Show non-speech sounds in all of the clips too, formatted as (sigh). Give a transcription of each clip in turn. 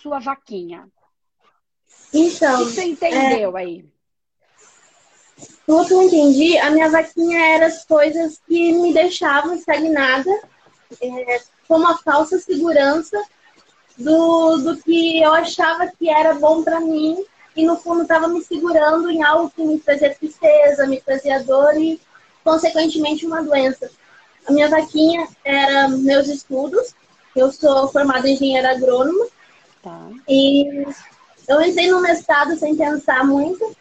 sua vaquinha? Então. O que você entendeu é... aí? Pelo que eu entendi, a minha vaquinha era as coisas que me deixavam estagnada, é, como a falsa segurança do, do que eu achava que era bom para mim e no fundo estava me segurando em algo que me trazia tristeza, me trazia dor e, consequentemente, uma doença. A minha vaquinha era meus estudos. Eu sou formada em engenheira agrônoma. Tá. E eu entrei no mestrado sem pensar muito,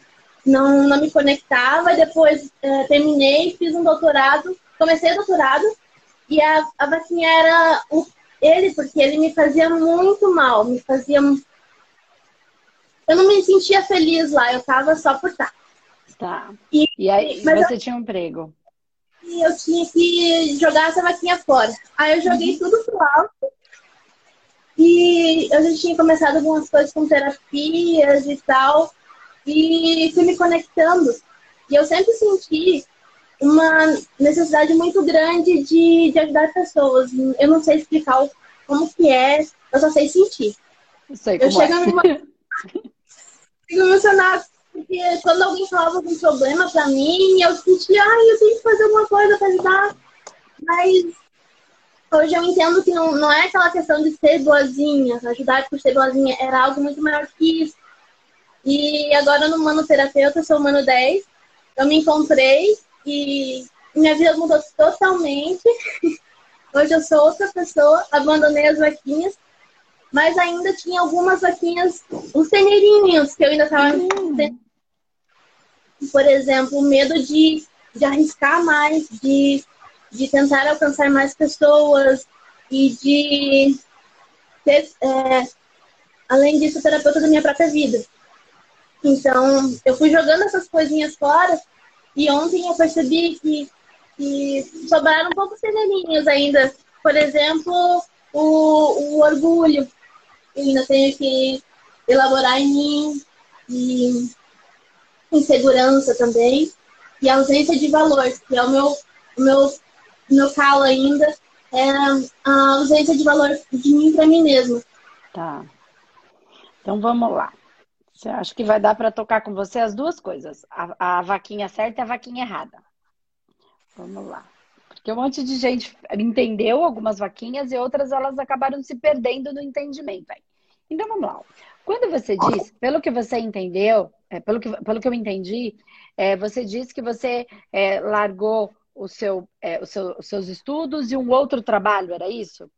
não, não me conectava. Depois é, terminei, fiz um doutorado, comecei o doutorado e a, a vaquinha era o, ele, porque ele me fazia muito mal, me fazia eu não me sentia feliz lá, eu tava só por estar. Tá. E, e aí você eu, tinha um emprego? E eu tinha que jogar essa vaquinha fora. Aí eu joguei uhum. tudo pro alto. E eu já tinha começado algumas coisas com terapias e tal. E fui me conectando. E eu sempre senti uma necessidade muito grande de, de ajudar pessoas. Eu não sei explicar como que é, eu só sei sentir. Eu sei eu chego é. (laughs) fico emocionada. Porque quando alguém falava algum problema pra mim, eu sentia, ai, eu tenho que fazer alguma coisa pra ajudar. Mas hoje eu entendo que não, não é aquela questão de ser boazinha, ajudar por ser boazinha, era algo muito maior que isso. E agora no Manoterapeuta, eu sou Mano 10, eu me encontrei e minha vida mudou totalmente. (laughs) Hoje eu sou outra pessoa, abandonei as vaquinhas mas ainda tinha algumas vaquinhas, os teneirinhos que eu ainda estava. Hum. Por exemplo, medo de, de arriscar mais, de, de tentar alcançar mais pessoas e de ser, é, além disso, terapeuta da minha própria vida. Então, eu fui jogando essas coisinhas fora e ontem eu percebi que, que sobraram poucos teneirinhos ainda. Por exemplo, o, o orgulho, eu ainda tenho que elaborar em mim, e insegurança também, e ausência de valor, que é o meu, o meu, meu calo ainda, é a ausência de valor de mim para mim mesma. Tá. Então vamos lá. Acha que vai dar para tocar com você as duas coisas, a, a vaquinha certa e a vaquinha errada. Vamos lá. Porque um monte de gente entendeu algumas vaquinhas e outras elas acabaram se perdendo no entendimento. Aí. Então vamos lá. Quando você diz, pelo que você entendeu, é, pelo, que, pelo que eu entendi, é, você disse que você é, largou o seu, é, o seu, os seus estudos e um outro trabalho, era isso?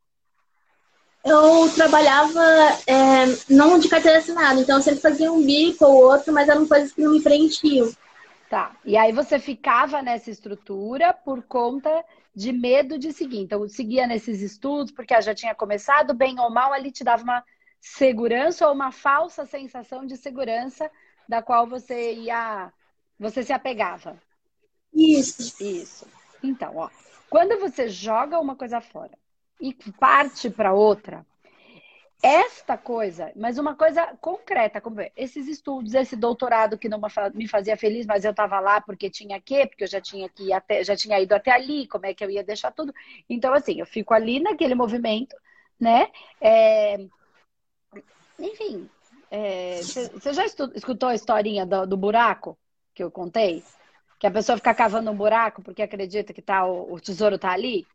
Eu trabalhava é, não de carteira assinada, então eu sempre fazia um bico ou outro, mas eram coisas que não me preenchiam. Tá. E aí você ficava nessa estrutura por conta de medo de seguir. Então, seguia nesses estudos, porque já tinha começado, bem ou mal, ali te dava uma segurança ou uma falsa sensação de segurança da qual você ia, você se apegava. Isso. Isso. Então, ó, quando você joga uma coisa fora e parte para outra, esta coisa, mas uma coisa concreta, como esses estudos, esse doutorado que não me fazia feliz, mas eu estava lá porque tinha que, porque eu já tinha que até, já tinha ido até ali, como é que eu ia deixar tudo? Então, assim, eu fico ali naquele movimento, né? É, enfim, você é, já escutou a historinha do, do, buraco que eu contei? Que a pessoa fica cavando um buraco porque acredita que tá, o, o tesouro tá ali?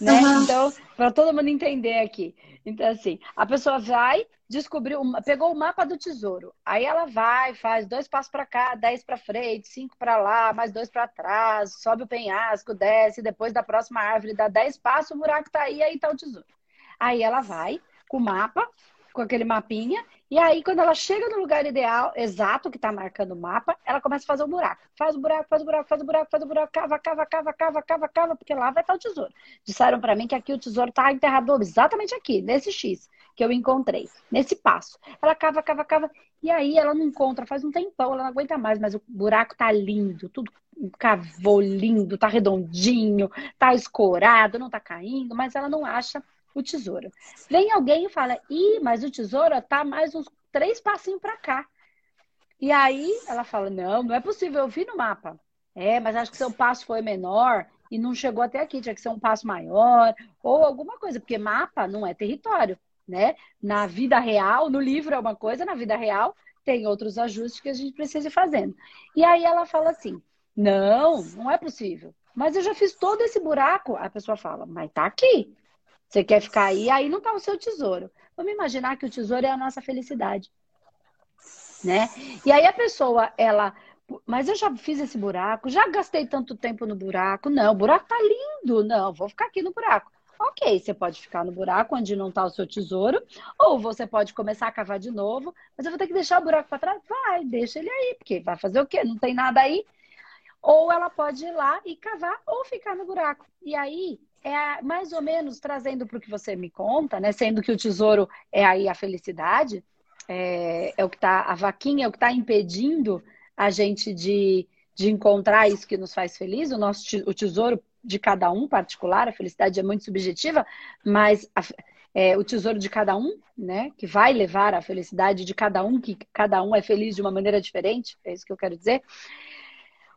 Né? Uhum. Então, para todo mundo entender aqui. Então, assim, a pessoa vai, descobriu, pegou o mapa do tesouro. Aí ela vai, faz dois passos para cá, dez para frente, cinco para lá, mais dois para trás, sobe o penhasco, desce, depois da próxima árvore dá dez passos, o buraco tá aí, aí tá o tesouro. Aí ela vai com o mapa, com aquele mapinha. E aí, quando ela chega no lugar ideal, exato, que está marcando o mapa, ela começa a fazer um buraco. Faz o buraco, faz o buraco, faz o buraco, faz o buraco, cava, cava, cava, cava, cava, cava, porque lá vai estar o tesouro. Disseram para mim que aqui o tesouro está enterrado exatamente aqui, nesse X que eu encontrei, nesse passo. Ela cava, cava, cava, e aí ela não encontra, faz um tempão, ela não aguenta mais, mas o buraco tá lindo, tudo cavou lindo, tá redondinho, tá escorado, não tá caindo, mas ela não acha o tesouro. Vem alguém e fala: ih, mas o tesouro tá mais uns três passinhos para cá. E aí ela fala: não, não é possível, eu vi no mapa. É, mas acho que seu passo foi menor e não chegou até aqui, tinha que ser um passo maior ou alguma coisa, porque mapa não é território. né? Na vida real, no livro é uma coisa, na vida real tem outros ajustes que a gente precisa ir fazendo. E aí ela fala assim: não, não é possível. Mas eu já fiz todo esse buraco. A pessoa fala, mas tá aqui. Você quer ficar aí, aí não tá o seu tesouro. Vamos imaginar que o tesouro é a nossa felicidade. Né? E aí a pessoa, ela, mas eu já fiz esse buraco, já gastei tanto tempo no buraco. Não, o buraco tá lindo. Não, vou ficar aqui no buraco. Ok, você pode ficar no buraco onde não está o seu tesouro, ou você pode começar a cavar de novo, mas eu vou ter que deixar o buraco para trás? Vai, deixa ele aí, porque vai fazer o quê? Não tem nada aí. Ou ela pode ir lá e cavar ou ficar no buraco. E aí é mais ou menos trazendo para o que você me conta, né? Sendo que o tesouro é aí a felicidade, é, é o que está, a vaquinha é o que está impedindo a gente de, de encontrar isso que nos faz feliz, o nosso o tesouro de cada um particular, a felicidade é muito subjetiva, mas a, é, o tesouro de cada um, né, que vai levar a felicidade de cada um, que cada um é feliz de uma maneira diferente, é isso que eu quero dizer.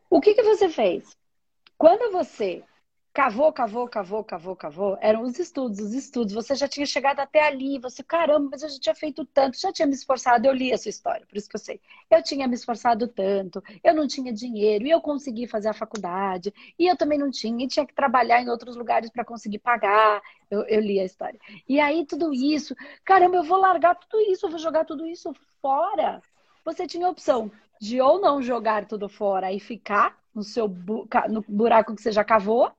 O que, que você fez? Quando você cavou, cavou, cavou, cavou, cavou, eram os estudos, os estudos. Você já tinha chegado até ali, você, caramba, mas eu já tinha feito tanto, já tinha me esforçado. Eu li a sua história, por isso que eu sei. Eu tinha me esforçado tanto, eu não tinha dinheiro, e eu consegui fazer a faculdade, e eu também não tinha, e tinha que trabalhar em outros lugares para conseguir pagar. Eu, eu li a história. E aí, tudo isso, caramba, eu vou largar tudo isso, eu vou jogar tudo isso fora. Você tinha a opção de ou não jogar tudo fora e ficar no seu bu no buraco que você já cavou,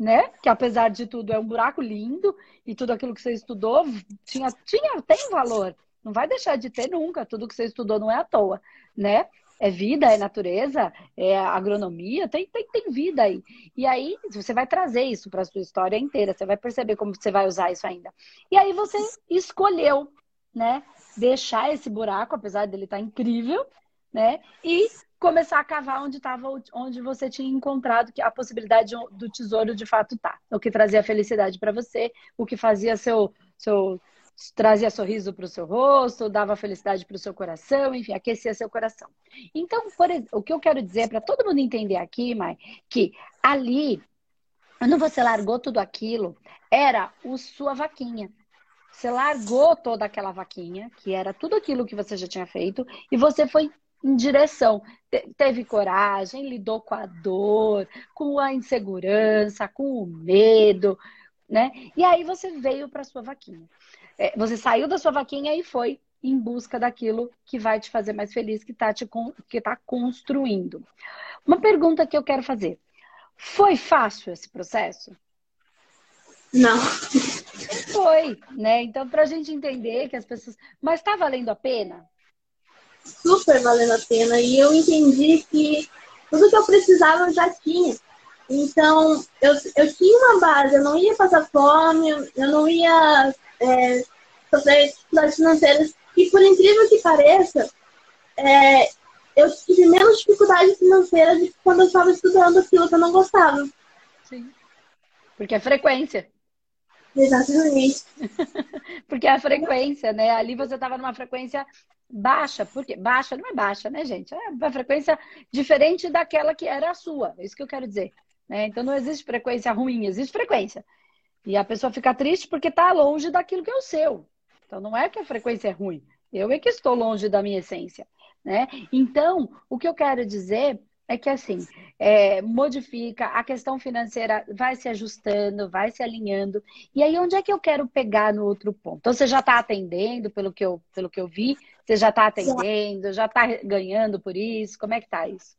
né? Que apesar de tudo é um buraco lindo e tudo aquilo que você estudou tinha, tinha tem valor. Não vai deixar de ter nunca. Tudo que você estudou não é à toa, né? É vida, é natureza, é agronomia, tem, tem, tem vida aí. E aí você vai trazer isso para a sua história inteira, você vai perceber como você vai usar isso ainda. E aí você escolheu, né? Deixar esse buraco, apesar dele estar tá incrível, né? E começar a cavar onde estava, onde você tinha encontrado que a possibilidade do tesouro de fato tá. O que trazia felicidade para você, o que fazia seu, seu trazia sorriso para o seu rosto, dava felicidade para o seu coração, enfim, aquecia seu coração. Então, por, o que eu quero dizer para todo mundo entender aqui, Mai, que ali, quando você largou tudo aquilo, era o sua vaquinha. Você largou toda aquela vaquinha, que era tudo aquilo que você já tinha feito, e você foi em direção. teve coragem, lidou com a dor, com a insegurança, com o medo, né? E aí você veio para sua vaquinha. É, você saiu da sua vaquinha e foi em busca daquilo que vai te fazer mais feliz, que está te que tá construindo. Uma pergunta que eu quero fazer: foi fácil esse processo? Não. Foi, né? Então, para a gente entender que as pessoas. Mas está valendo a pena? Super valendo a pena. E eu entendi que tudo que eu precisava eu já tinha. Então, eu, eu tinha uma base, eu não ia passar fome, eu não ia é, sofrer dificuldades financeiras. E por incrível que pareça, é, eu tive menos dificuldade financeira de quando eu estava estudando aquilo que eu não gostava. Sim. Porque é frequência. Exatamente. (laughs) Porque a frequência, né? Ali você estava numa frequência baixa, porque baixa não é baixa, né, gente? É uma frequência diferente daquela que era a sua. É isso que eu quero dizer. Né? Então não existe frequência ruim, existe frequência. E a pessoa fica triste porque está longe daquilo que é o seu. Então não é que a frequência é ruim, eu é que estou longe da minha essência. Né? Então, o que eu quero dizer é que assim, é, modifica, a questão financeira vai se ajustando, vai se alinhando. E aí, onde é que eu quero pegar no outro ponto? Então, você já está atendendo, pelo que, eu, pelo que eu vi, você já está atendendo, já está ganhando por isso? Como é que tá isso?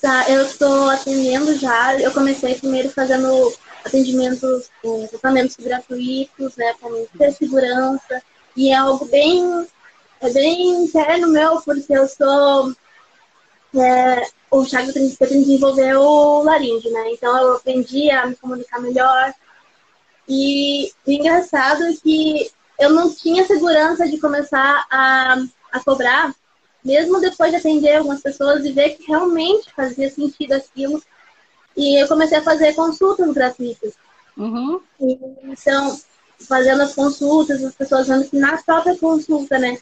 Tá, eu estou atendendo já. Eu comecei primeiro fazendo atendimentos, tratamentos gratuitos, né, para segurança. E é algo bem, é bem interno meu, porque eu sou é, o Thiago desenvolver o laringe, né? Então eu aprendi a me comunicar melhor. E o engraçado é que eu não tinha segurança de começar a, a cobrar, mesmo depois de atender algumas pessoas e ver que realmente fazia sentido aquilo. E eu comecei a fazer consultas gratuitas. Uhum. E, então, fazendo as consultas, as pessoas vendo que na própria consulta, né?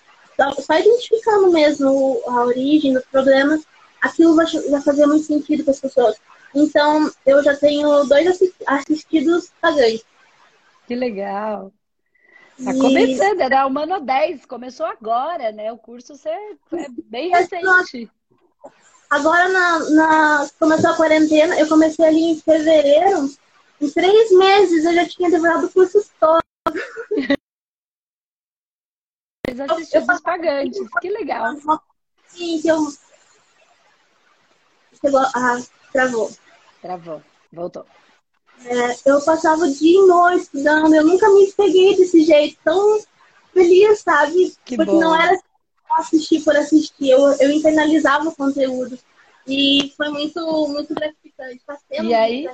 Só identificando mesmo a origem dos problemas, aquilo vai, fazer muito sentido para as pessoas. Então, eu já tenho dois assistidos pagantes. Que legal. Tá começando, era Humano 10, começou agora, né? O curso você é bem recente. Agora, na, na, começou a quarentena, eu comecei ali em fevereiro. Em três meses eu já tinha devorado o curso todo. (laughs) Eles assistiram os pagantes, que legal. Sim, que eu. Ah, travou. Travou, voltou. É, eu passava o dia e noite estudando, eu nunca me peguei desse jeito tão feliz, sabe? Que Porque bom. não era assistir por assistir, eu, eu internalizava o conteúdo. E foi muito, muito gratificante. Tá e aí,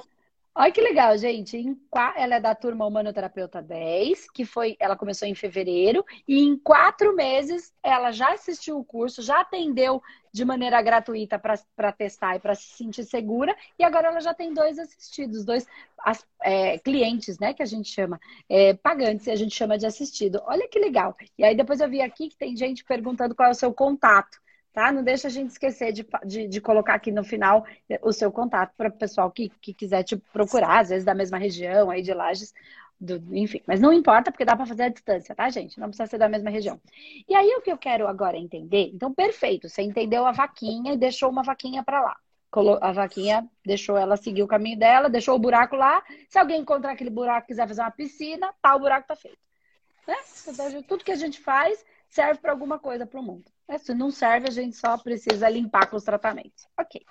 Olha que legal, gente. Em, ela é da turma Humanoterapeuta 10, que foi, ela começou em fevereiro, e em quatro meses ela já assistiu o curso, já atendeu de maneira gratuita para testar e para se sentir segura, e agora ela já tem dois assistidos, dois as, é, clientes, né, que a gente chama, é, pagantes, e a gente chama de assistido. Olha que legal. E aí depois eu vi aqui que tem gente perguntando qual é o seu contato tá? Não deixa a gente esquecer de, de, de colocar aqui no final eh, o seu contato para o pessoal que, que quiser te procurar, às vezes da mesma região, aí de Lages, do, enfim. Mas não importa, porque dá para fazer a distância, tá, gente? Não precisa ser da mesma região. E aí o que eu quero agora entender, então, perfeito, você entendeu a vaquinha e deixou uma vaquinha para lá. A vaquinha deixou ela seguir o caminho dela, deixou o buraco lá. Se alguém encontrar aquele buraco e quiser fazer uma piscina, tá, o buraco tá feito. Né? Então, tudo que a gente faz serve para alguma coisa para o mundo. É, se não serve, a gente só precisa limpar com os tratamentos. Ok.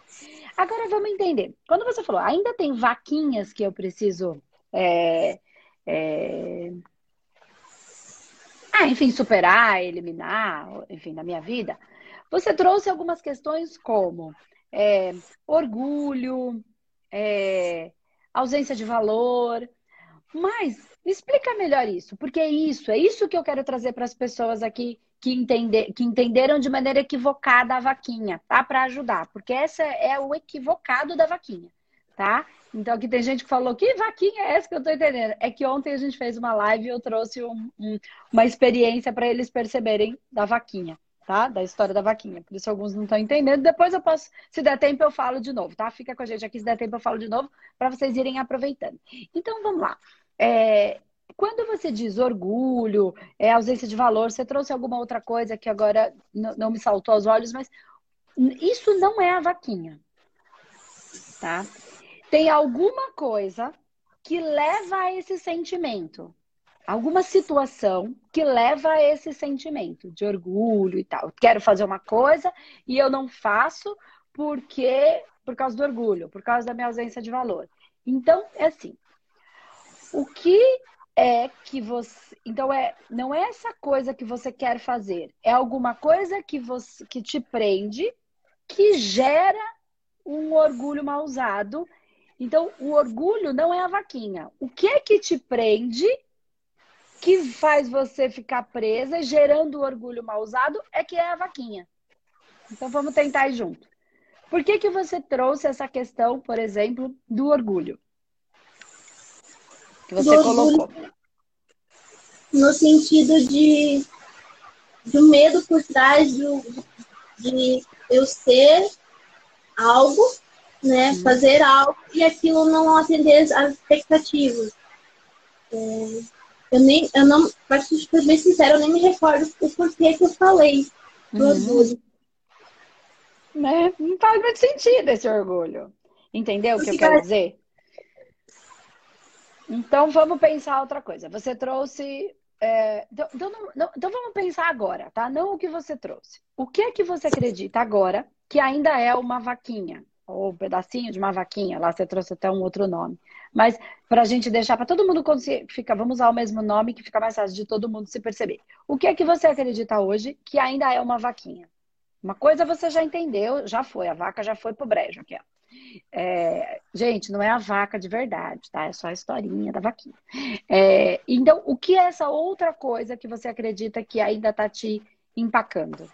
Agora vamos entender. Quando você falou, ainda tem vaquinhas que eu preciso. É, é... Ah, enfim, superar, eliminar, enfim, na minha vida. Você trouxe algumas questões como é, orgulho, é, ausência de valor. Mas explica melhor isso, porque é isso, é isso que eu quero trazer para as pessoas aqui que, entender, que entenderam de maneira equivocada a vaquinha, tá? Para ajudar, porque essa é o equivocado da vaquinha, tá? Então aqui tem gente que falou, que vaquinha é essa que eu tô entendendo? É que ontem a gente fez uma live e eu trouxe um, um, uma experiência para eles perceberem da vaquinha, tá? Da história da vaquinha. Por isso alguns não estão entendendo. Depois eu posso, se der tempo, eu falo de novo, tá? Fica com a gente aqui, se der tempo, eu falo de novo, para vocês irem aproveitando. Então vamos lá. É, quando você diz orgulho, é, ausência de valor, você trouxe alguma outra coisa que agora não me saltou aos olhos, mas isso não é a vaquinha, tá? Tem alguma coisa que leva a esse sentimento, alguma situação que leva a esse sentimento de orgulho e tal. Quero fazer uma coisa e eu não faço porque por causa do orgulho, por causa da minha ausência de valor. Então, é assim. O que é que você. Então, é, não é essa coisa que você quer fazer, é alguma coisa que, você, que te prende, que gera um orgulho mal usado. Então, o orgulho não é a vaquinha. O que é que te prende, que faz você ficar presa, gerando o orgulho mal usado, é que é a vaquinha. Então, vamos tentar junto. Por que, que você trouxe essa questão, por exemplo, do orgulho? Que você colocou? No sentido de do medo por trás do, de eu ser algo, né? Hum. Fazer algo e aquilo não atender às expectativas. É, eu nem, eu não, para ser bem sincero, eu nem me recordo o porquê que eu falei do uhum. orgulho. Né? Não faz muito sentido esse orgulho. Entendeu o que eu quero dizer? Então vamos pensar outra coisa. Você trouxe. É, então, então, não, então, vamos pensar agora, tá? Não o que você trouxe. O que é que você acredita agora que ainda é uma vaquinha? Ou um pedacinho de uma vaquinha, lá você trouxe até um outro nome. Mas para a gente deixar para todo mundo fica, vamos usar o mesmo nome que fica mais fácil de todo mundo se perceber. O que é que você acredita hoje que ainda é uma vaquinha? Uma coisa você já entendeu, já foi, a vaca já foi pro brejo aqui, ó. É, gente, não é a vaca de verdade, tá? É só a historinha da vaquinha. É, então, o que é essa outra coisa que você acredita que ainda está te empacando?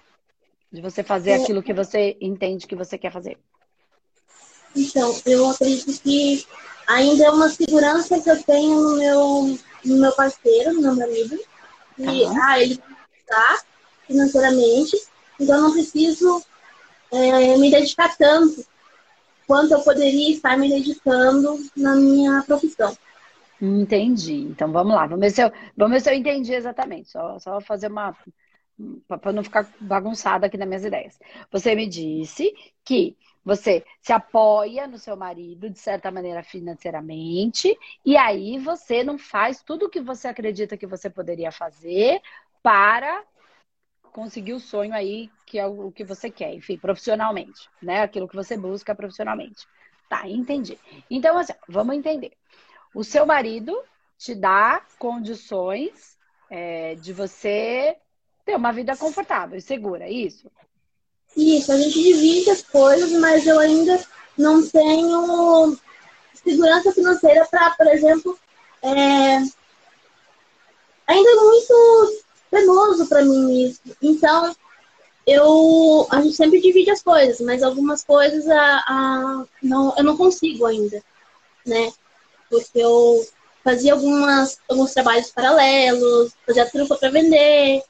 De você fazer é. aquilo que você entende que você quer fazer? Então, eu acredito que ainda é uma segurança que eu tenho no meu, no meu parceiro, no meu marido. E, tá. ah, ele está financeiramente, então eu não preciso é, me dedicar tanto quanto eu poderia estar me dedicando na minha profissão. Entendi. Então vamos lá, vamos ver se eu, vamos ver se eu entendi exatamente. Só, só fazer uma. para não ficar bagunçada aqui nas minhas ideias. Você me disse que você se apoia no seu marido, de certa maneira, financeiramente, e aí você não faz tudo o que você acredita que você poderia fazer para conseguir o sonho aí, que é o que você quer, enfim, profissionalmente, né? Aquilo que você busca profissionalmente. Tá, entendi. Então, assim, vamos entender. O seu marido te dá condições é, de você ter uma vida confortável e segura, é isso? Isso, a gente divide as coisas, mas eu ainda não tenho segurança financeira para, por exemplo, é... ainda muito penoso para mim isso. Então, eu a gente sempre divide as coisas, mas algumas coisas a, a, não, eu não consigo ainda, né? Porque eu fazia algumas, alguns trabalhos paralelos, fazia trufa para vender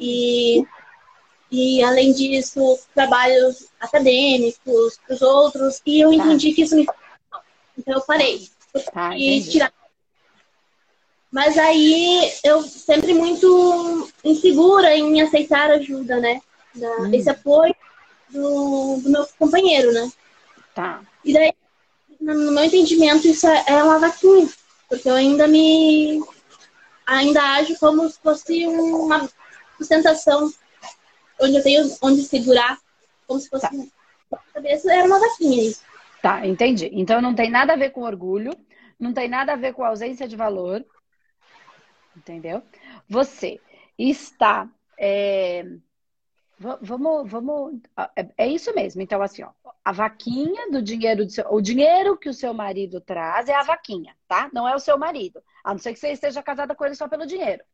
e e, além disso, trabalhos acadêmicos para os outros. E eu tá. entendi que isso me. Então, eu parei. Tá, e tirar. Mas aí, eu sempre muito insegura em aceitar ajuda, né? Da, hum. Esse apoio do, do meu companheiro, né? Tá. E daí, no meu entendimento, isso é, é uma vaquinha. Porque eu ainda me. Ainda ajo como se fosse uma sustentação onde eu tenho onde segurar, como se fosse tá. cabeça, era uma vaquinha isso. Tá, entendi. Então não tem nada a ver com orgulho, não tem nada a ver com ausência de valor. Entendeu? Você está. É... Vamos, vamos. É, é isso mesmo. Então, assim, ó, a vaquinha do dinheiro do seu, o dinheiro que o seu marido traz é a vaquinha, tá? Não é o seu marido. A não ser que você esteja casada com ele só pelo dinheiro.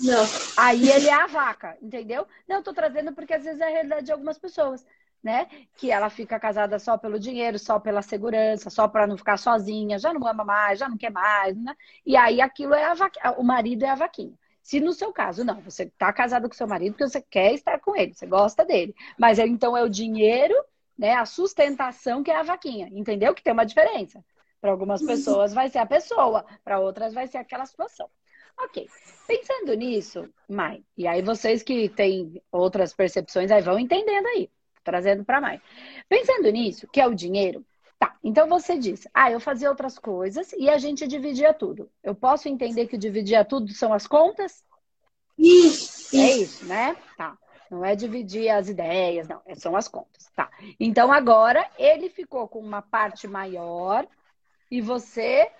Não. Aí ele é a vaca, entendeu? Não, eu tô trazendo porque às vezes é a realidade de algumas pessoas, né? Que ela fica casada só pelo dinheiro, só pela segurança, só para não ficar sozinha, já não ama mais, já não quer mais, né? E aí aquilo é a vaquinha, o marido é a vaquinha. Se no seu caso, não, você tá casado com seu marido porque você quer estar com ele, você gosta dele. Mas então é o dinheiro, né? A sustentação que é a vaquinha, entendeu? Que tem uma diferença. Para algumas uhum. pessoas vai ser a pessoa, para outras vai ser aquela situação. Ok. Pensando nisso, Mai, e aí vocês que têm outras percepções aí vão entendendo aí, trazendo para Mai. Pensando nisso, que é o dinheiro, tá. Então você diz, ah, eu fazia outras coisas e a gente dividia tudo. Eu posso entender que dividia tudo são as contas? Isso. É isso, né? Tá. Não é dividir as ideias, não, é, são as contas. Tá. Então agora ele ficou com uma parte maior e você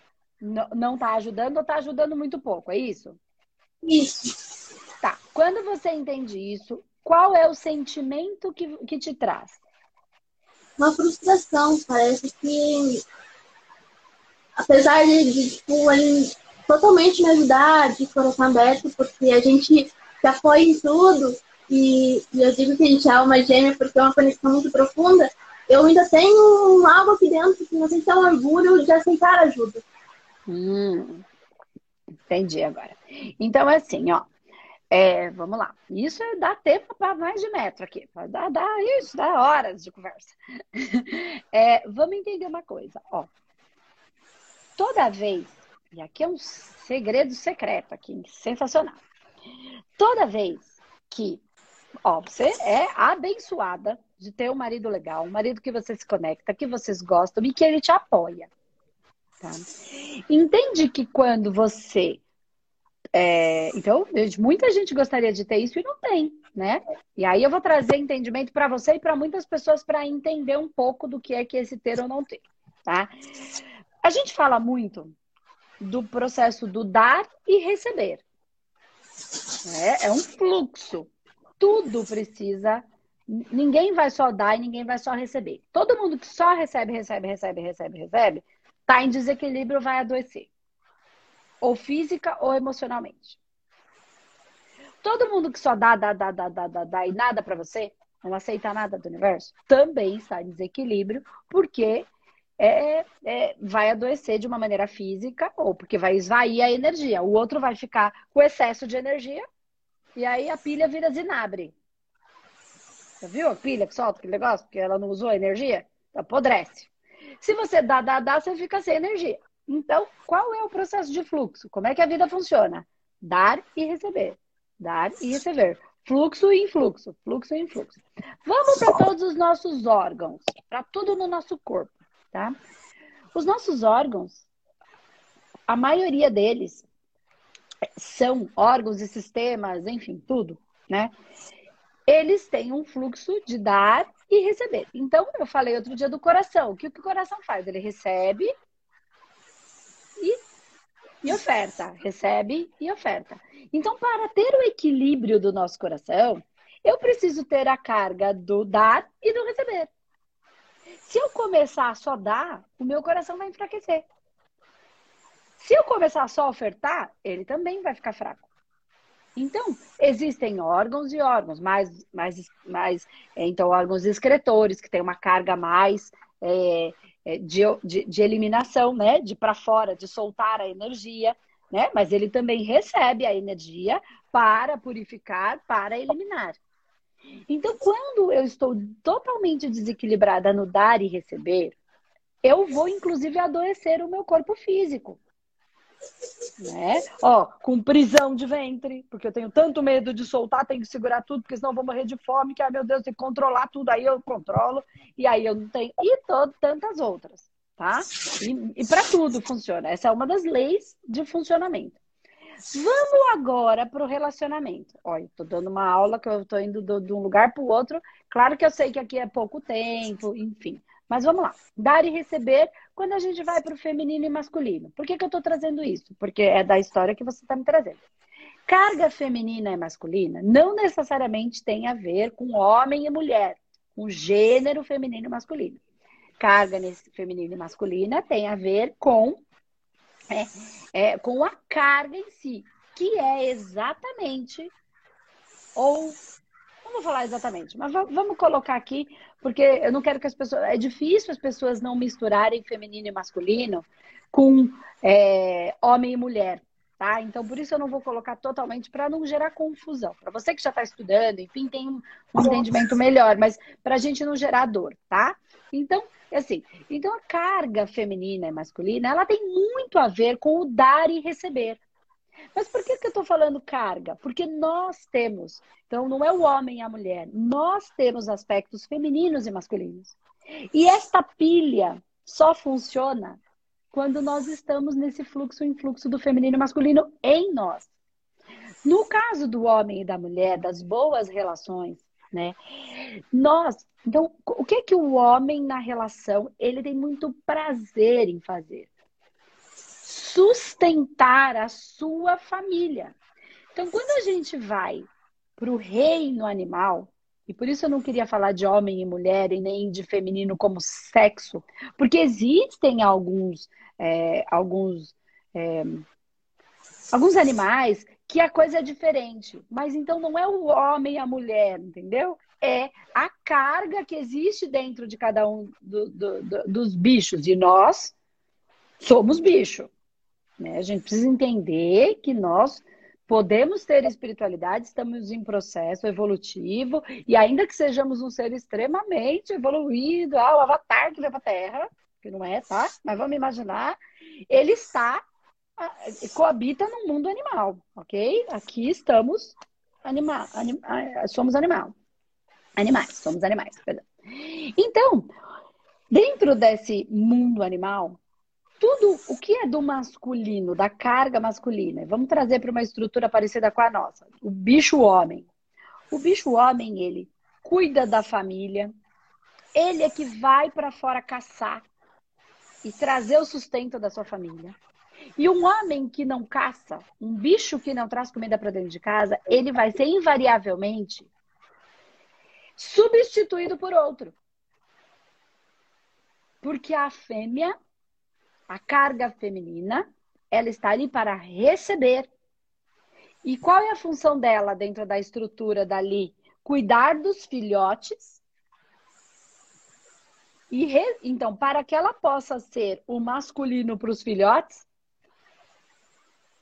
não está ajudando ou está ajudando muito pouco, é isso? Isso. Tá. Quando você entende isso, qual é o sentimento que, que te traz? Uma frustração. Parece que, apesar de, de tipo, ele totalmente me ajudar, de coração aberto, porque a gente se apoia em tudo, e, e eu digo que a gente é alma gêmea porque é uma conexão muito profunda, eu ainda tenho algo aqui dentro que não se é um orgulho de aceitar ajuda. Hum, entendi agora. Então, é assim, ó. É, vamos lá. Isso é dá tempo para mais de metro aqui. Dá, dá isso, dá horas de conversa. (laughs) É, vamos entender uma coisa, ó. Toda vez, e aqui é um segredo secreto aqui, sensacional. Toda vez que, ó, você é abençoada de ter um marido legal, um marido que você se conecta, que vocês gostam e que ele te apoia. Tá? Entende que quando você. É... Então, muita gente gostaria de ter isso e não tem, né? E aí eu vou trazer entendimento para você e para muitas pessoas para entender um pouco do que é que esse ter ou não ter, tá? A gente fala muito do processo do dar e receber. É, é um fluxo. Tudo precisa Ninguém vai só dar e ninguém vai só receber. Todo mundo que só recebe, recebe, recebe, recebe, recebe, está em desequilíbrio vai adoecer. Ou física ou emocionalmente. Todo mundo que só dá, dá, dá, dá, dá, dá, dá e nada para você, não aceita nada do universo, também está em desequilíbrio, porque é, é, vai adoecer de uma maneira física ou porque vai esvair a energia. O outro vai ficar com excesso de energia e aí a pilha vira zinabre. Você viu a pilha que solta aquele negócio? Porque ela não usou a energia? Apodrece. Se você dá, dá, dá, você fica sem energia. Então, qual é o processo de fluxo? Como é que a vida funciona? Dar e receber. Dar e receber. Fluxo e influxo. Fluxo e influxo. Vamos para todos os nossos órgãos, para tudo no nosso corpo, tá? Os nossos órgãos, a maioria deles são órgãos e sistemas, enfim, tudo, né? Eles têm um fluxo de dar e receber. Então, eu falei outro dia do coração. O que o coração faz? Ele recebe e, e oferta. Recebe e oferta. Então, para ter o equilíbrio do nosso coração, eu preciso ter a carga do dar e do receber. Se eu começar a só dar, o meu coração vai enfraquecer. Se eu começar só a ofertar, ele também vai ficar fraco. Então, existem órgãos e órgãos, mais, mais, mais então, órgãos excretores, que têm uma carga mais é, é de, de, de, eliminação, né? De para fora, de soltar a energia, né? Mas ele também recebe a energia para purificar, para eliminar. Então, quando eu estou totalmente desequilibrada no dar e receber, eu vou, inclusive, adoecer o meu corpo físico né? Ó, com prisão de ventre, porque eu tenho tanto medo de soltar, tenho que segurar tudo, porque senão eu vou morrer de fome, que, ai meu Deus, tem que controlar tudo, aí eu controlo, e aí eu não tenho. E todo, tantas outras, tá? E, e para tudo funciona. Essa é uma das leis de funcionamento. Vamos agora para o relacionamento. Olha, estou dando uma aula que eu estou indo de um lugar para o outro. Claro que eu sei que aqui é pouco tempo, enfim. Mas vamos lá. Dar e receber quando a gente vai para o feminino e masculino. Por que, que eu estou trazendo isso? Porque é da história que você está me trazendo. Carga feminina e masculina não necessariamente tem a ver com homem e mulher, com gênero feminino e masculino. Carga feminina e masculina tem a ver com, é, é, com a carga em si, que é exatamente ou vou falar exatamente, mas vamos colocar aqui, porque eu não quero que as pessoas. É difícil as pessoas não misturarem feminino e masculino com é, homem e mulher, tá? Então, por isso eu não vou colocar totalmente para não gerar confusão. Para você que já está estudando, enfim, tem um, entendimento melhor, mas para a gente não gerar dor, tá? Então, assim, então a carga feminina e masculina, ela tem muito a ver com o dar e receber. Mas por que, que eu estou falando carga? Porque nós temos, então não é o homem e a mulher, nós temos aspectos femininos e masculinos. E esta pilha só funciona quando nós estamos nesse fluxo influxo do feminino e masculino em nós. No caso do homem e da mulher, das boas relações, né? Nós, então, o que é que o homem na relação, ele tem muito prazer em fazer? Sustentar a sua família. Então, quando a gente vai para o reino animal, e por isso eu não queria falar de homem e mulher e nem de feminino como sexo, porque existem alguns, é, alguns, é, alguns animais que a coisa é diferente. Mas então não é o homem e a mulher, entendeu? É a carga que existe dentro de cada um do, do, do, dos bichos. E nós somos bicho. Né? A gente precisa entender que nós podemos ter espiritualidade, estamos em processo evolutivo, e ainda que sejamos um ser extremamente evoluído, ah, o avatar que veio para a Terra, que não é, tá? Mas vamos imaginar, ele está, ah, coabita no mundo animal, ok? Aqui estamos animal, anim, ah, somos animal. Animais, somos animais, perdão. Então, dentro desse mundo animal, tudo o que é do masculino, da carga masculina, vamos trazer para uma estrutura parecida com a nossa. O bicho homem. O bicho homem, ele cuida da família, ele é que vai para fora caçar e trazer o sustento da sua família. E um homem que não caça, um bicho que não traz comida para dentro de casa, ele vai ser invariavelmente substituído por outro. Porque a fêmea a carga feminina, ela está ali para receber. E qual é a função dela dentro da estrutura dali? Cuidar dos filhotes. E re... então, para que ela possa ser o masculino para os filhotes,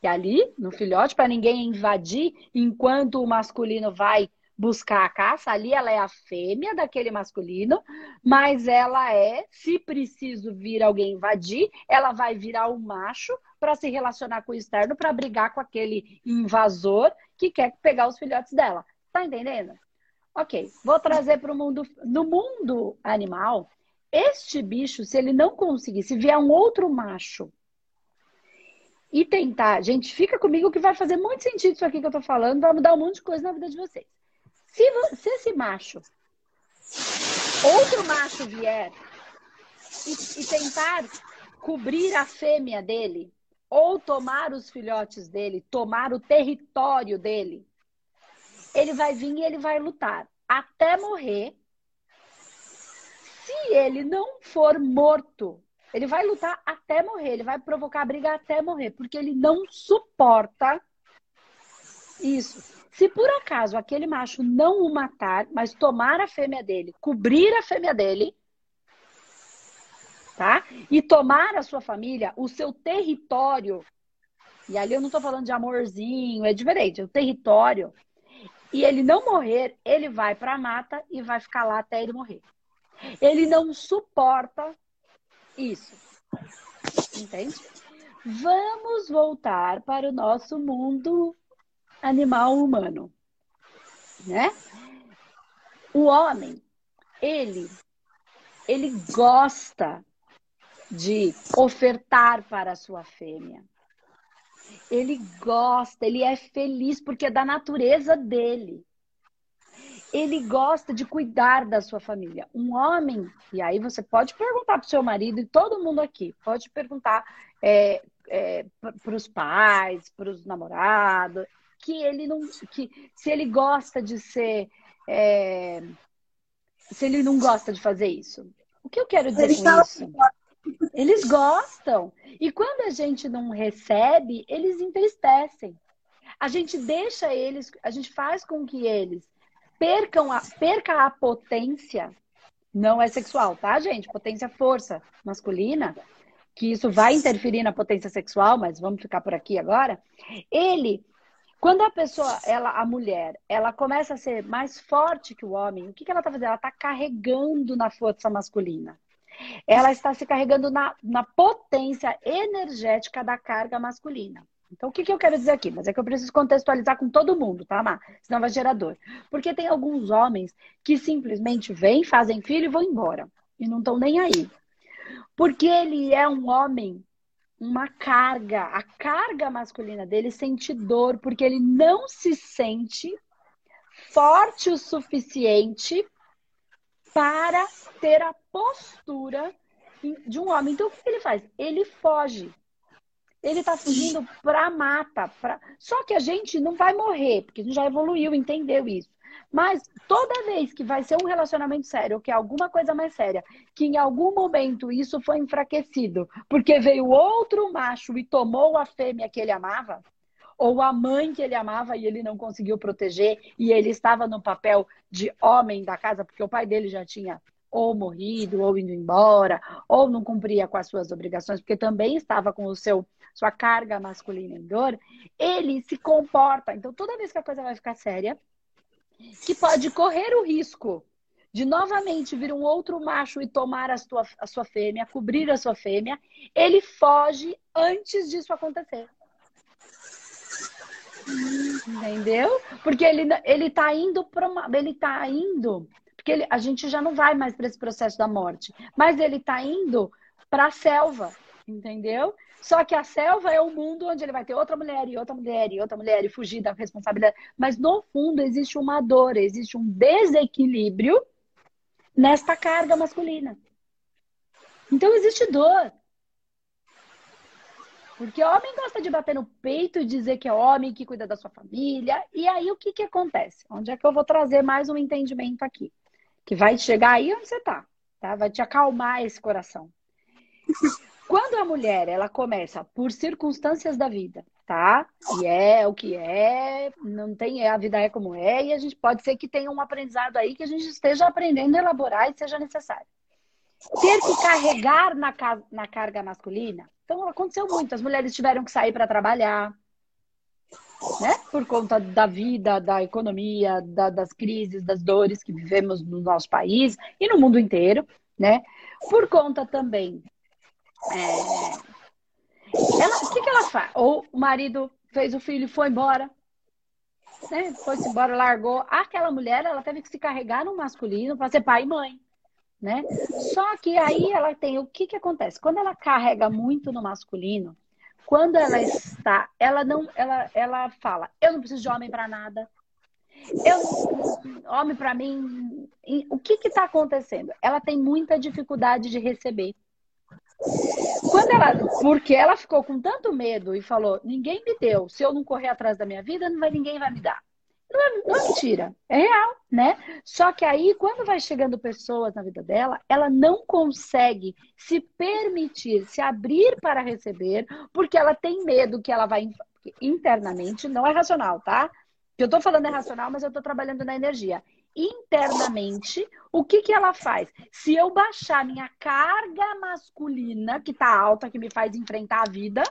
e ali, no filhote, para ninguém invadir, enquanto o masculino vai buscar a caça, ali ela é a fêmea daquele masculino, mas ela é, se preciso vir alguém invadir, ela vai virar o um macho para se relacionar com o externo, para brigar com aquele invasor que quer pegar os filhotes dela. Tá entendendo? Ok, vou trazer para o mundo. No mundo animal, este bicho, se ele não conseguir, se vier um outro macho e tentar, gente, fica comigo que vai fazer muito sentido isso aqui que eu tô falando, vai mudar um monte de coisa na vida de vocês. Se, se esse macho, outro macho vier e, e tentar cobrir a fêmea dele, ou tomar os filhotes dele, tomar o território dele, ele vai vir e ele vai lutar até morrer. Se ele não for morto, ele vai lutar até morrer, ele vai provocar briga até morrer, porque ele não suporta isso. Se por acaso aquele macho não o matar, mas tomar a fêmea dele, cobrir a fêmea dele, tá? E tomar a sua família, o seu território, e ali eu não estou falando de amorzinho, é diferente, é o território. E ele não morrer, ele vai para a mata e vai ficar lá até ele morrer. Ele não suporta isso. Entende? Vamos voltar para o nosso mundo animal humano, né? O homem, ele ele gosta de ofertar para a sua fêmea. Ele gosta, ele é feliz porque é da natureza dele ele gosta de cuidar da sua família. Um homem, e aí você pode perguntar para o seu marido e todo mundo aqui, pode perguntar é, é, para os pais, para os namorados, que ele não, que se ele gosta de ser, é, se ele não gosta de fazer isso. O que eu quero dizer com isso? Eles gostam. E quando a gente não recebe, eles entristecem. A gente deixa eles, a gente faz com que eles percam a, perca a potência, não é sexual, tá, gente? Potência força masculina, que isso vai interferir na potência sexual, mas vamos ficar por aqui agora. Ele, quando a pessoa, ela, a mulher, ela começa a ser mais forte que o homem, o que, que ela está fazendo? Ela está carregando na força masculina. Ela está se carregando na, na potência energética da carga masculina. Então, o que, que eu quero dizer aqui? Mas é que eu preciso contextualizar com todo mundo, tá, Má? Senão vai gerar dor. Porque tem alguns homens que simplesmente vêm, fazem filho e vão embora. E não estão nem aí. Porque ele é um homem, uma carga. A carga masculina dele sente dor, porque ele não se sente forte o suficiente para ter a postura de um homem. Então, o que ele faz? Ele foge. Ele está fugindo para a mata. Pra... Só que a gente não vai morrer, porque a gente já evoluiu, entendeu isso. Mas toda vez que vai ser um relacionamento sério, ou que é alguma coisa mais séria, que em algum momento isso foi enfraquecido, porque veio outro macho e tomou a fêmea que ele amava, ou a mãe que ele amava e ele não conseguiu proteger, e ele estava no papel de homem da casa, porque o pai dele já tinha ou morrido, ou indo embora, ou não cumpria com as suas obrigações, porque também estava com o seu sua carga masculina em dor, ele se comporta. Então, toda vez que a coisa vai ficar séria, que pode correr o risco de novamente vir um outro macho e tomar a sua, a sua fêmea, cobrir a sua fêmea, ele foge antes disso acontecer. Entendeu? Porque ele, ele tá indo para. Ele tá indo porque ele, a gente já não vai mais para esse processo da morte. Mas ele está indo para a selva, entendeu? Só que a selva é o mundo onde ele vai ter outra mulher e outra mulher e outra mulher e fugir da responsabilidade. Mas no fundo existe uma dor, existe um desequilíbrio nesta carga masculina. Então existe dor. Porque homem gosta de bater no peito e dizer que é homem, que cuida da sua família. E aí o que, que acontece? Onde é que eu vou trazer mais um entendimento aqui? que vai chegar aí onde você está, tá? Vai te acalmar esse coração. Quando a mulher, ela começa por circunstâncias da vida, tá? E é o que é, não tem, a vida é como é, e a gente pode ser que tenha um aprendizado aí que a gente esteja aprendendo a elaborar e seja necessário. Ter que carregar na, na carga masculina, então aconteceu muito, as mulheres tiveram que sair para trabalhar, né? Por conta da vida, da economia, da, das crises, das dores que vivemos no nosso país e no mundo inteiro, né? Por conta também. É... Ela, o que, que ela faz? Ou o marido fez o filho e foi embora, né? Foi-se embora, largou. Aquela mulher, ela teve que se carregar no masculino para ser pai e mãe, né? Só que aí ela tem o que que acontece? Quando ela carrega muito no masculino, quando ela está, ela não, ela, ela fala, eu não preciso de homem para nada. Eu, homem para mim, o que que está acontecendo? Ela tem muita dificuldade de receber. Quando ela, porque ela ficou com tanto medo e falou, ninguém me deu, se eu não correr atrás da minha vida, não vai, ninguém vai me dar. Não é, não é mentira, é real, né? Só que aí, quando vai chegando pessoas na vida dela, ela não consegue se permitir, se abrir para receber, porque ela tem medo que ela vai internamente, não é racional, tá? Eu tô falando é racional, mas eu tô trabalhando na energia. Internamente, o que que ela faz? Se eu baixar minha carga masculina, que tá alta, que me faz enfrentar a vida,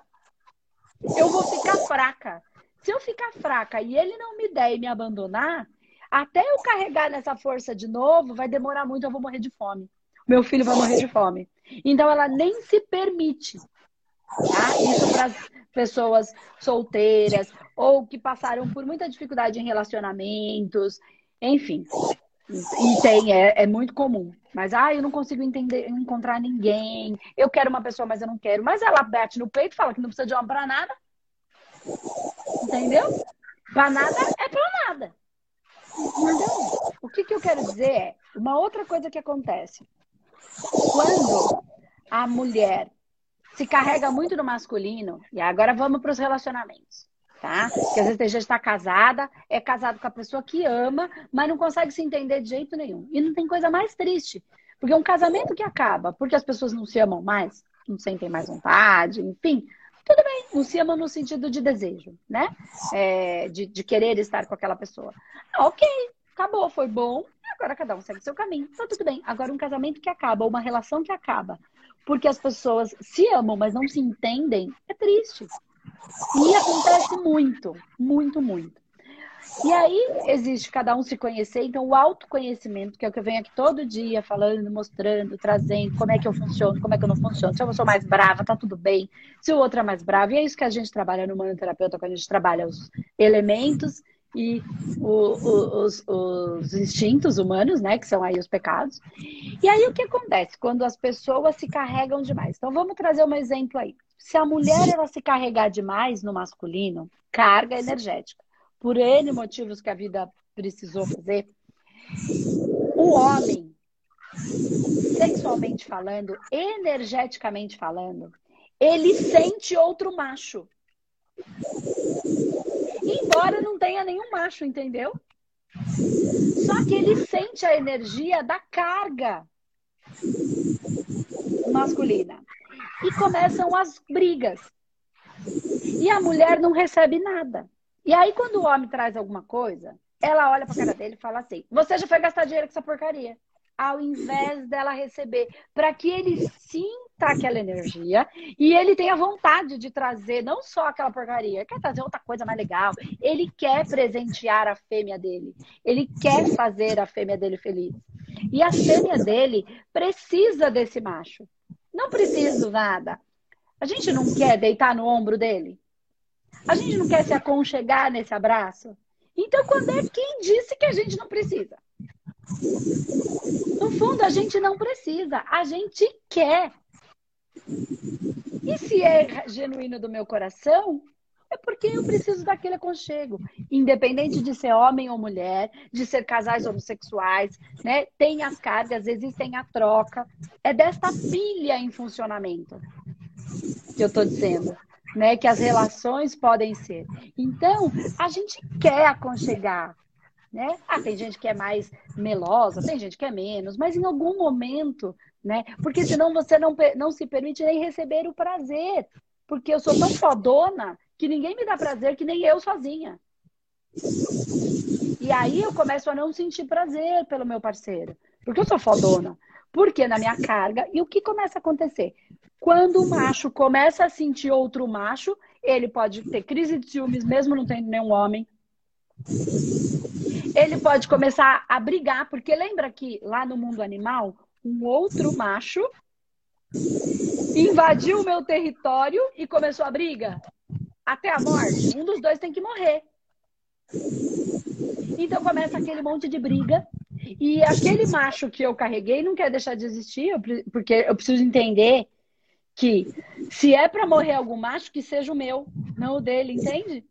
eu vou ficar fraca. Se eu ficar fraca e ele não me der e me abandonar, até eu carregar nessa força de novo, vai demorar muito, eu vou morrer de fome. Meu filho vai morrer de fome. Então ela nem se permite. Tá? Isso para as pessoas solteiras ou que passaram por muita dificuldade em relacionamentos, enfim. E tem, é, é muito comum. Mas, ah, eu não consigo entender, encontrar ninguém. Eu quero uma pessoa, mas eu não quero. Mas ela bate no peito e fala que não precisa de homem para nada. Entendeu? Pra nada é pra nada. Então, o que, que eu quero dizer é uma outra coisa que acontece. Quando a mulher se carrega muito no masculino, e agora vamos para os relacionamentos, tá? Às vezes tem gente que está casada, é casado com a pessoa que ama, mas não consegue se entender de jeito nenhum. E não tem coisa mais triste. Porque um casamento que acaba porque as pessoas não se amam mais, não sentem mais vontade, enfim, tudo bem, não se ama no sentido de desejo, né? É, de, de querer estar com aquela pessoa. Ah, ok, acabou, foi bom, agora cada um segue seu caminho, tá tudo bem. Agora, um casamento que acaba, uma relação que acaba, porque as pessoas se amam, mas não se entendem, é triste. E acontece muito, muito, muito. E aí existe cada um se conhecer, então o autoconhecimento, que é o que eu venho aqui todo dia falando, mostrando, trazendo como é que eu funciono, como é que eu não funciono. Se eu sou mais brava, tá tudo bem. Se o outro é mais bravo, e é isso que a gente trabalha no manoterapeuta, quando a gente trabalha os elementos e o, o, os, os, instintos humanos, né, que são aí os pecados. E aí o que acontece quando as pessoas se carregam demais? Então vamos trazer um exemplo aí. Se a mulher ela se carregar demais no masculino, carga energética por N motivos que a vida precisou fazer, o homem, sexualmente falando, energeticamente falando, ele sente outro macho. Embora não tenha nenhum macho, entendeu? Só que ele sente a energia da carga masculina. E começam as brigas. E a mulher não recebe nada. E aí, quando o homem traz alguma coisa, ela olha pra cara dele e fala assim: Você já foi gastar dinheiro com essa porcaria. Ao invés dela receber, para que ele sinta aquela energia e ele tenha vontade de trazer não só aquela porcaria, quer trazer outra coisa mais legal. Ele quer presentear a fêmea dele. Ele quer fazer a fêmea dele feliz. E a fêmea dele precisa desse macho. Não preciso nada. A gente não quer deitar no ombro dele? A gente não quer se aconchegar nesse abraço? Então, quando é quem disse que a gente não precisa? No fundo, a gente não precisa, a gente quer. E se é genuíno do meu coração, é porque eu preciso daquele aconchego. Independente de ser homem ou mulher, de ser casais homossexuais, né? Tem as cargas, existem a troca. É desta pilha em funcionamento que eu estou dizendo né? Que as relações podem ser. Então, a gente quer aconchegar, né? Ah, tem gente que é mais melosa, tem gente que é menos, mas em algum momento, né? Porque senão você não, não se permite nem receber o prazer. Porque eu sou tão fodona que ninguém me dá prazer que nem eu sozinha. E aí eu começo a não sentir prazer pelo meu parceiro. Porque eu sou fodona. Porque na minha carga. E o que começa a acontecer? Quando o macho começa a sentir outro macho, Ele pode ter crise de ciúmes, mesmo não tendo nenhum homem. Ele pode começar a brigar, porque lembra que lá no mundo animal, um outro macho invadiu o meu território e começou a briga? Até a morte. Um dos dois tem que morrer. Então começa aquele monte de briga. E aquele macho que eu carreguei não quer deixar de existir, porque eu preciso entender que se é para morrer algum macho, que seja o meu, não o dele, entende?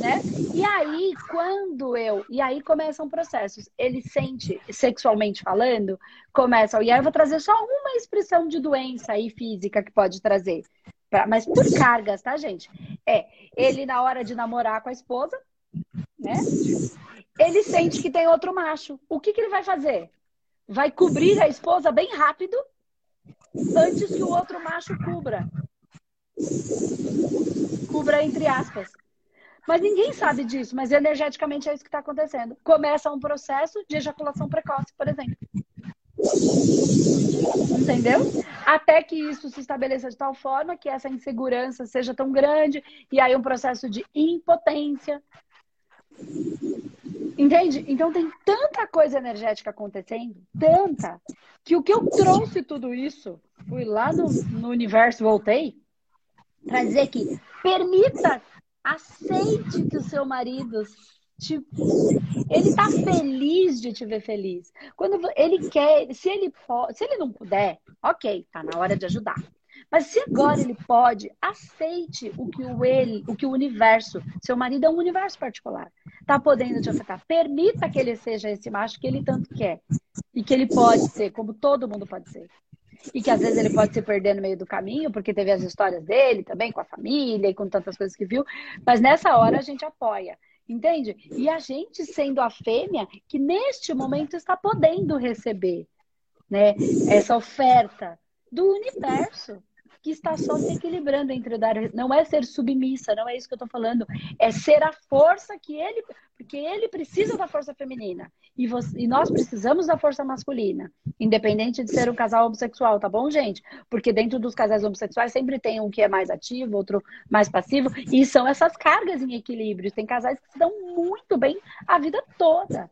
Né? E aí, quando eu. E aí começam processos. Ele sente, sexualmente falando, começa. E aí eu vou trazer só uma expressão de doença aí física que pode trazer. Pra, mas por cargas, tá, gente? É, ele na hora de namorar com a esposa, né? Ele sente que tem outro macho. O que, que ele vai fazer? Vai cobrir a esposa bem rápido antes que o outro macho cubra. Cubra entre aspas. Mas ninguém sabe disso, mas energeticamente é isso que está acontecendo. Começa um processo de ejaculação precoce, por exemplo. Entendeu? Até que isso se estabeleça de tal forma que essa insegurança seja tão grande, e aí um processo de impotência. Entende? Então tem tanta coisa energética acontecendo, tanta, que o que eu trouxe tudo isso, fui lá no, no universo, voltei, para dizer que permita, aceite que o seu marido Tipo, ele tá feliz de te ver feliz. Quando ele quer, se ele pode, se ele não puder, ok, tá na hora de ajudar. Mas se agora ele pode, aceite o que o ele, o que o universo, seu marido é um universo particular, tá podendo te afetar. Permita que ele seja esse macho que ele tanto quer e que ele pode ser, como todo mundo pode ser. E que às vezes ele pode se perder no meio do caminho, porque teve as histórias dele também com a família e com tantas coisas que viu. Mas nessa hora a gente apoia. Entende? E a gente sendo a fêmea que neste momento está podendo receber, né, essa oferta do universo que está só se equilibrando entre dar. Não é ser submissa, não é isso que eu estou falando. É ser a força que ele. Porque ele precisa da força feminina. E, você, e nós precisamos da força masculina. Independente de ser um casal homossexual, tá bom, gente? Porque dentro dos casais homossexuais sempre tem um que é mais ativo, outro mais passivo. E são essas cargas em equilíbrio. Tem casais que se dão muito bem a vida toda.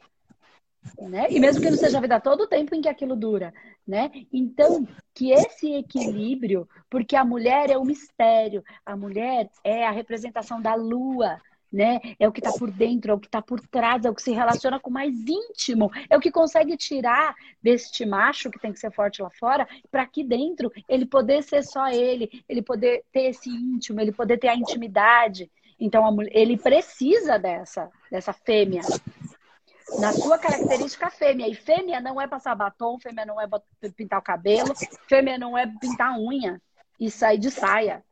Né? E mesmo que não seja a vida todo o tempo em que aquilo dura, né? Então, que esse equilíbrio, porque a mulher é o mistério, a mulher é a representação da lua, né? É o que está por dentro, é o que está por trás, é o que se relaciona com o mais íntimo, é o que consegue tirar deste macho que tem que ser forte lá fora, para aqui dentro ele poder ser só ele, ele poder ter esse íntimo, ele poder ter a intimidade. Então, a mulher, ele precisa dessa, dessa fêmea, na sua característica fêmea. E fêmea não é passar batom, fêmea não é pintar o cabelo, fêmea não é pintar unha e sair de saia.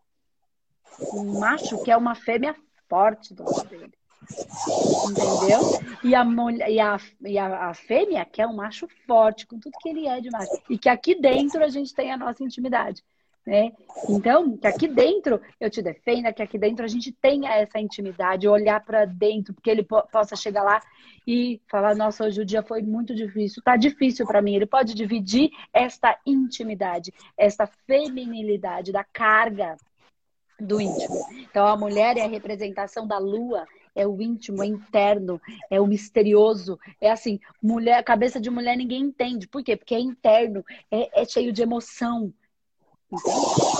Um macho que é uma fêmea forte do lado dele. Entendeu? E a, mulher, e, a, e a, a fêmea que é um macho forte, com tudo que ele é de macho. E que aqui dentro a gente tem a nossa intimidade. Né? Então, que aqui dentro eu te defenda, que aqui dentro a gente tenha essa intimidade, olhar para dentro, porque ele po possa chegar lá e falar: Nossa, hoje o dia foi muito difícil, tá difícil para mim. Ele pode dividir esta intimidade, esta feminilidade da carga do íntimo. Então, a mulher é a representação da lua, é o íntimo, é interno, é o misterioso. É assim, mulher, cabeça de mulher ninguém entende. Por quê? Porque é interno, é, é cheio de emoção,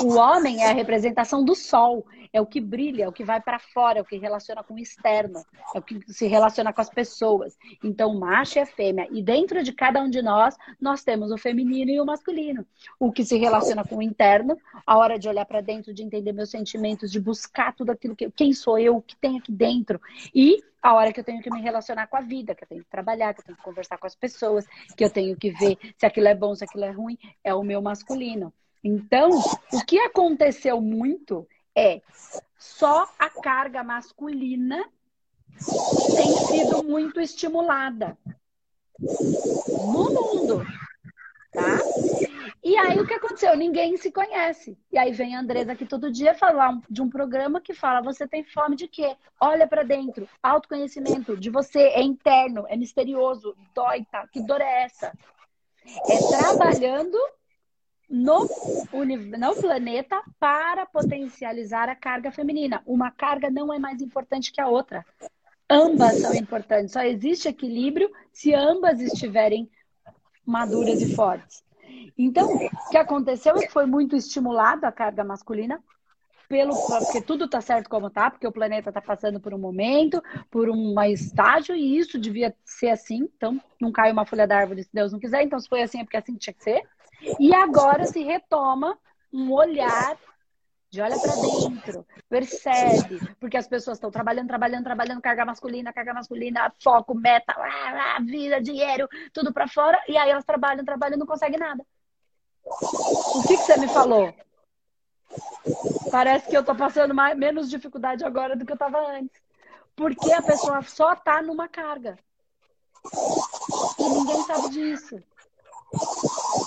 o homem é a representação do sol, é o que brilha, é o que vai para fora, é o que relaciona com o externo, é o que se relaciona com as pessoas. Então, macho é fêmea. E dentro de cada um de nós, nós temos o feminino e o masculino. O que se relaciona com o interno, a hora de olhar para dentro, de entender meus sentimentos, de buscar tudo aquilo que. Quem sou eu, o que tem aqui dentro. E a hora que eu tenho que me relacionar com a vida, que eu tenho que trabalhar, que eu tenho que conversar com as pessoas, que eu tenho que ver se aquilo é bom, se aquilo é ruim, é o meu masculino. Então, o que aconteceu muito é só a carga masculina tem sido muito estimulada no mundo, tá? E aí o que aconteceu? Ninguém se conhece. E aí vem a Andresa aqui todo dia falar de um programa que fala: você tem fome de quê? Olha para dentro, autoconhecimento de você é interno, é misterioso, dói, tá? Que dor é essa? É trabalhando no, no planeta para potencializar a carga feminina. Uma carga não é mais importante que a outra. Ambas são importantes. Só existe equilíbrio se ambas estiverem maduras e fortes. Então, o que aconteceu é que foi muito estimulado a carga masculina pelo porque tudo está certo como está, porque o planeta está passando por um momento, por um estágio e isso devia ser assim. Então, não cai uma folha da árvore se Deus não quiser. Então, se foi assim é porque assim tinha que ser. E agora se retoma um olhar de olha para dentro, percebe, porque as pessoas estão trabalhando, trabalhando, trabalhando, carga masculina, carga masculina, foco, meta, vida, dinheiro, tudo para fora, e aí elas trabalham, trabalham, não conseguem nada. O que, que você me falou? Parece que eu tô passando mais, menos dificuldade agora do que eu tava antes. Porque a pessoa só tá numa carga. E ninguém sabe disso.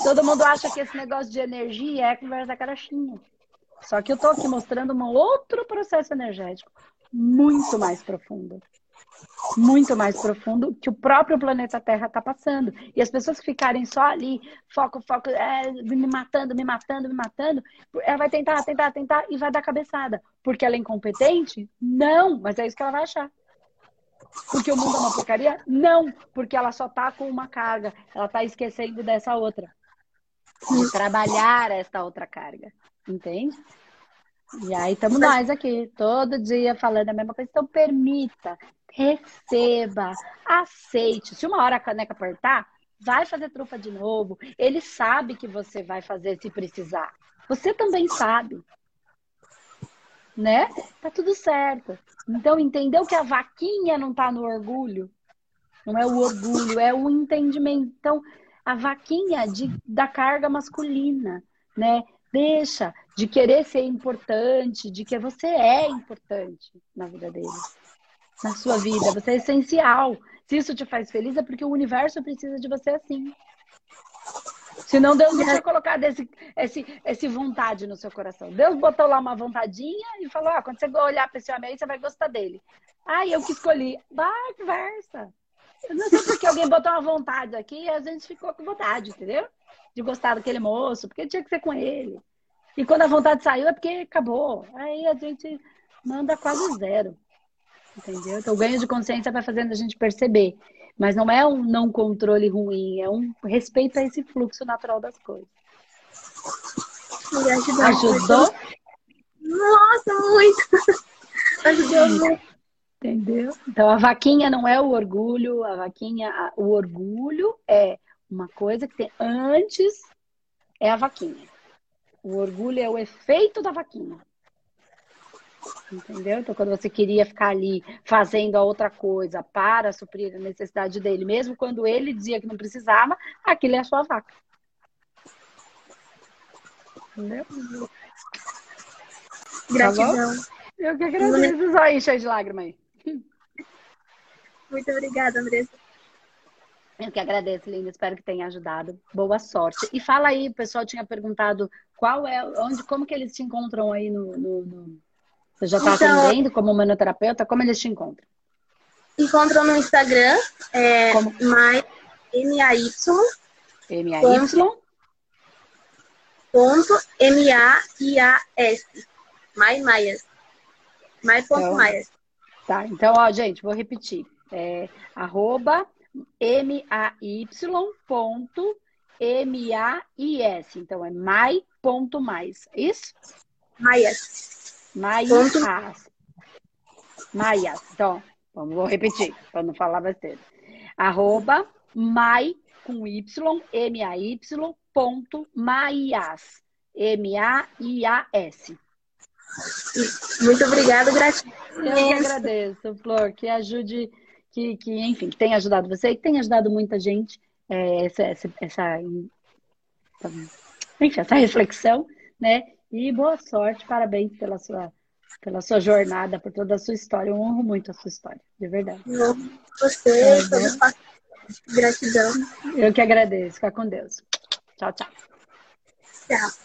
Todo mundo acha que esse negócio de energia é conversa carochinha. Só que eu tô aqui mostrando um outro processo energético muito mais profundo muito mais profundo que o próprio planeta Terra está passando. E as pessoas que ficarem só ali, foco, foco, é, me matando, me matando, me matando, ela vai tentar, tentar, tentar e vai dar cabeçada. Porque ela é incompetente? Não, mas é isso que ela vai achar. Porque o mundo é uma porcaria? Não, porque ela só tá com uma carga, ela tá esquecendo dessa outra. Trabalhar esta outra carga. Entende? E aí estamos nós aqui, todo dia falando a mesma coisa. Então permita, receba, aceite. Se uma hora a caneca apertar, vai fazer trufa de novo. Ele sabe que você vai fazer se precisar. Você também sabe. Né? Tá tudo certo. Então, entendeu que a vaquinha não tá no orgulho? Não é o orgulho, é o entendimento. Então, a vaquinha de, da carga masculina, né? Deixa de querer ser importante, de que você é importante na vida dele na sua vida. Você é essencial. Se isso te faz feliz, é porque o universo precisa de você assim. Se não, Deus não tinha colocado esse, esse, esse vontade no seu coração. Deus botou lá uma vontadinha e falou: ah, quando você olhar para esse homem aí, você vai gostar dele. Ah, eu que escolhi. Vai, conversa. Eu não sei porque alguém botou uma vontade aqui e a gente ficou com vontade, entendeu? De gostar daquele moço, porque tinha que ser com ele. E quando a vontade saiu é porque acabou. Aí a gente manda quase zero. Entendeu? Então, o ganho de consciência vai fazendo a gente perceber. Mas não é um não controle ruim, é um respeito a esse fluxo natural das coisas. Ajudou? Ajudou? Nossa, muito! (laughs) Ajudou muito. Entendeu? Então, a vaquinha não é o orgulho, a vaquinha, o orgulho é uma coisa que tem antes, é a vaquinha. O orgulho é o efeito da vaquinha. Entendeu? Então, quando você queria ficar ali fazendo a outra coisa para suprir a necessidade dele, mesmo quando ele dizia que não precisava, aquilo é a sua vaca. Entendeu? Gratidão. Tá Eu que agradeço. Só aí, cheio de lágrimas aí. Muito obrigada, Andressa. Eu que agradeço, Linda. Espero que tenha ajudado. Boa sorte. E fala aí, o pessoal tinha perguntado qual é, onde, como que eles te encontram aí no, no, no você já está então, atendendo como manoterapeuta? Como eles te encontram? Encontram no Instagram, é, como? M-A-Y. M-A-Y. Ponto M-A-I-A-S. My Maias. My ponto então, Maias. Tá, então, ó, gente, vou repetir. É, arroba M-A-Y ponto M-A-I-S. Então, é my ponto mais. Isso? Maias. Maias. Maias. Então, vamos, vou repetir, para não falar besteira. Arroba mai com Y, M-A-Y, ponto Maias. M-A-I-A-S. Muito obrigada, gratidão. Eu que agradeço, Flor, que ajude, que, que, enfim, que tenha ajudado você e que tenha ajudado muita gente é, essa, essa, essa, enfim, essa reflexão, né? E boa sorte, parabéns pela sua, pela sua jornada, por toda a sua história. Eu honro muito a sua história, de verdade. Eu você, é, né? gratidão. Eu que agradeço. Fica com Deus. Tchau, tchau. Tchau.